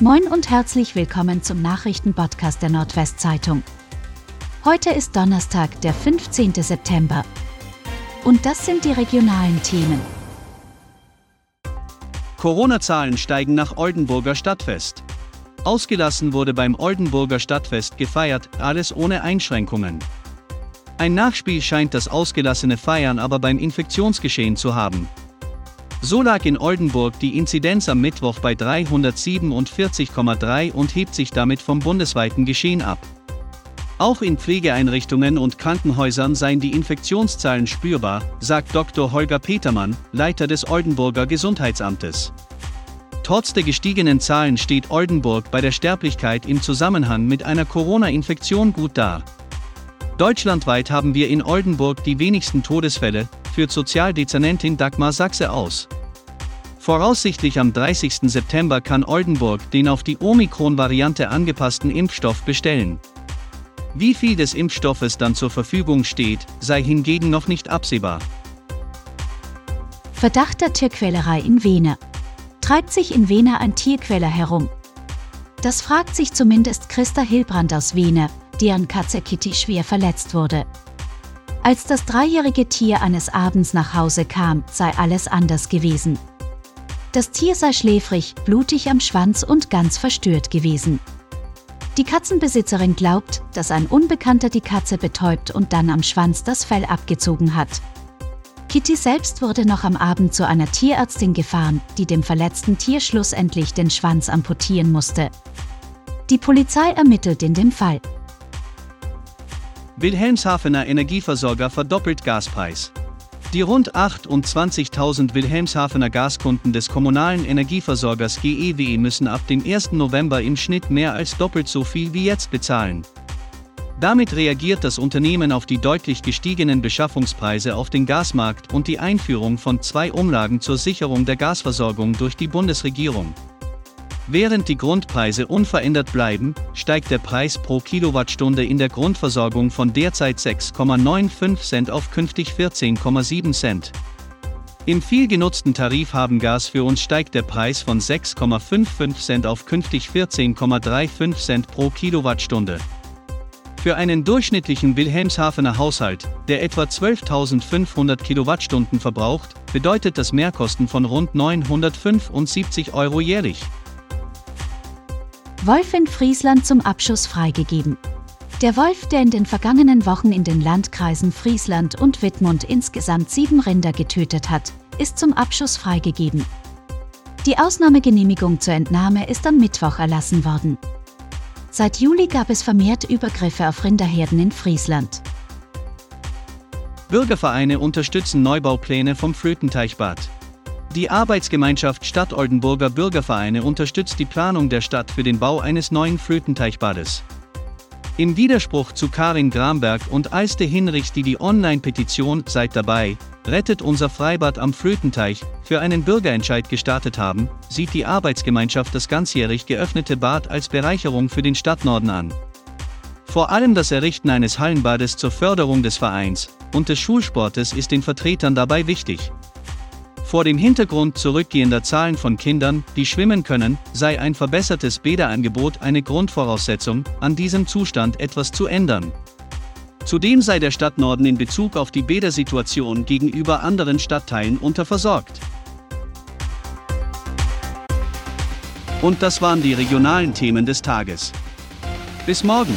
Moin und herzlich willkommen zum Nachrichtenpodcast der Nordwestzeitung. Heute ist Donnerstag, der 15. September. Und das sind die regionalen Themen. Corona-Zahlen steigen nach Oldenburger Stadtfest. Ausgelassen wurde beim Oldenburger Stadtfest gefeiert, alles ohne Einschränkungen. Ein Nachspiel scheint das ausgelassene Feiern aber beim Infektionsgeschehen zu haben. So lag in Oldenburg die Inzidenz am Mittwoch bei 347,3 und hebt sich damit vom bundesweiten Geschehen ab. Auch in Pflegeeinrichtungen und Krankenhäusern seien die Infektionszahlen spürbar, sagt Dr. Holger Petermann, Leiter des Oldenburger Gesundheitsamtes. Trotz der gestiegenen Zahlen steht Oldenburg bei der Sterblichkeit im Zusammenhang mit einer Corona-Infektion gut da. Deutschlandweit haben wir in Oldenburg die wenigsten Todesfälle, führt Sozialdezernentin Dagmar Sachse aus. Voraussichtlich am 30. September kann Oldenburg den auf die Omikron-Variante angepassten Impfstoff bestellen. Wie viel des Impfstoffes dann zur Verfügung steht, sei hingegen noch nicht absehbar. Verdacht der Tierquälerei in Wene. Treibt sich in Wene ein Tierquäler herum? Das fragt sich zumindest Christa Hilbrand aus Wene, deren Katze Kitty schwer verletzt wurde. Als das dreijährige Tier eines Abends nach Hause kam, sei alles anders gewesen. Das Tier sei schläfrig, blutig am Schwanz und ganz verstört gewesen. Die Katzenbesitzerin glaubt, dass ein Unbekannter die Katze betäubt und dann am Schwanz das Fell abgezogen hat. Kitty selbst wurde noch am Abend zu einer Tierärztin gefahren, die dem verletzten Tier schlussendlich den Schwanz amputieren musste. Die Polizei ermittelt in dem Fall. Wilhelmshavener Energieversorger verdoppelt Gaspreis. Die rund 28.000 Wilhelmshavener Gaskunden des kommunalen Energieversorgers GEW müssen ab dem 1. November im Schnitt mehr als doppelt so viel wie jetzt bezahlen. Damit reagiert das Unternehmen auf die deutlich gestiegenen Beschaffungspreise auf den Gasmarkt und die Einführung von zwei Umlagen zur Sicherung der Gasversorgung durch die Bundesregierung. Während die Grundpreise unverändert bleiben, steigt der Preis pro Kilowattstunde in der Grundversorgung von derzeit 6,95 Cent auf künftig 14,7 Cent. Im viel genutzten Tarif haben Gas für uns steigt der Preis von 6,55 Cent auf künftig 14,35 Cent pro Kilowattstunde. Für einen durchschnittlichen Wilhelmshavener Haushalt, der etwa 12.500 Kilowattstunden verbraucht, bedeutet das Mehrkosten von rund 975 Euro jährlich. Wolf in Friesland zum Abschuss freigegeben. Der Wolf, der in den vergangenen Wochen in den Landkreisen Friesland und Wittmund insgesamt sieben Rinder getötet hat, ist zum Abschuss freigegeben. Die Ausnahmegenehmigung zur Entnahme ist am Mittwoch erlassen worden. Seit Juli gab es vermehrt Übergriffe auf Rinderherden in Friesland. Bürgervereine unterstützen Neubaupläne vom Flötenteichbad. Die Arbeitsgemeinschaft Stadt Oldenburger Bürgervereine unterstützt die Planung der Stadt für den Bau eines neuen Flötenteichbades. Im Widerspruch zu Karin Gramberg und Alste Hinrichs, die die Online-Petition Seid dabei, rettet unser Freibad am Flötenteich für einen Bürgerentscheid gestartet haben, sieht die Arbeitsgemeinschaft das ganzjährig geöffnete Bad als Bereicherung für den Stadtnorden an. Vor allem das Errichten eines Hallenbades zur Förderung des Vereins und des Schulsportes ist den Vertretern dabei wichtig. Vor dem Hintergrund zurückgehender Zahlen von Kindern, die schwimmen können, sei ein verbessertes Bäderangebot eine Grundvoraussetzung, an diesem Zustand etwas zu ändern. Zudem sei der Stadtnorden in Bezug auf die Bädersituation gegenüber anderen Stadtteilen unterversorgt. Und das waren die regionalen Themen des Tages. Bis morgen!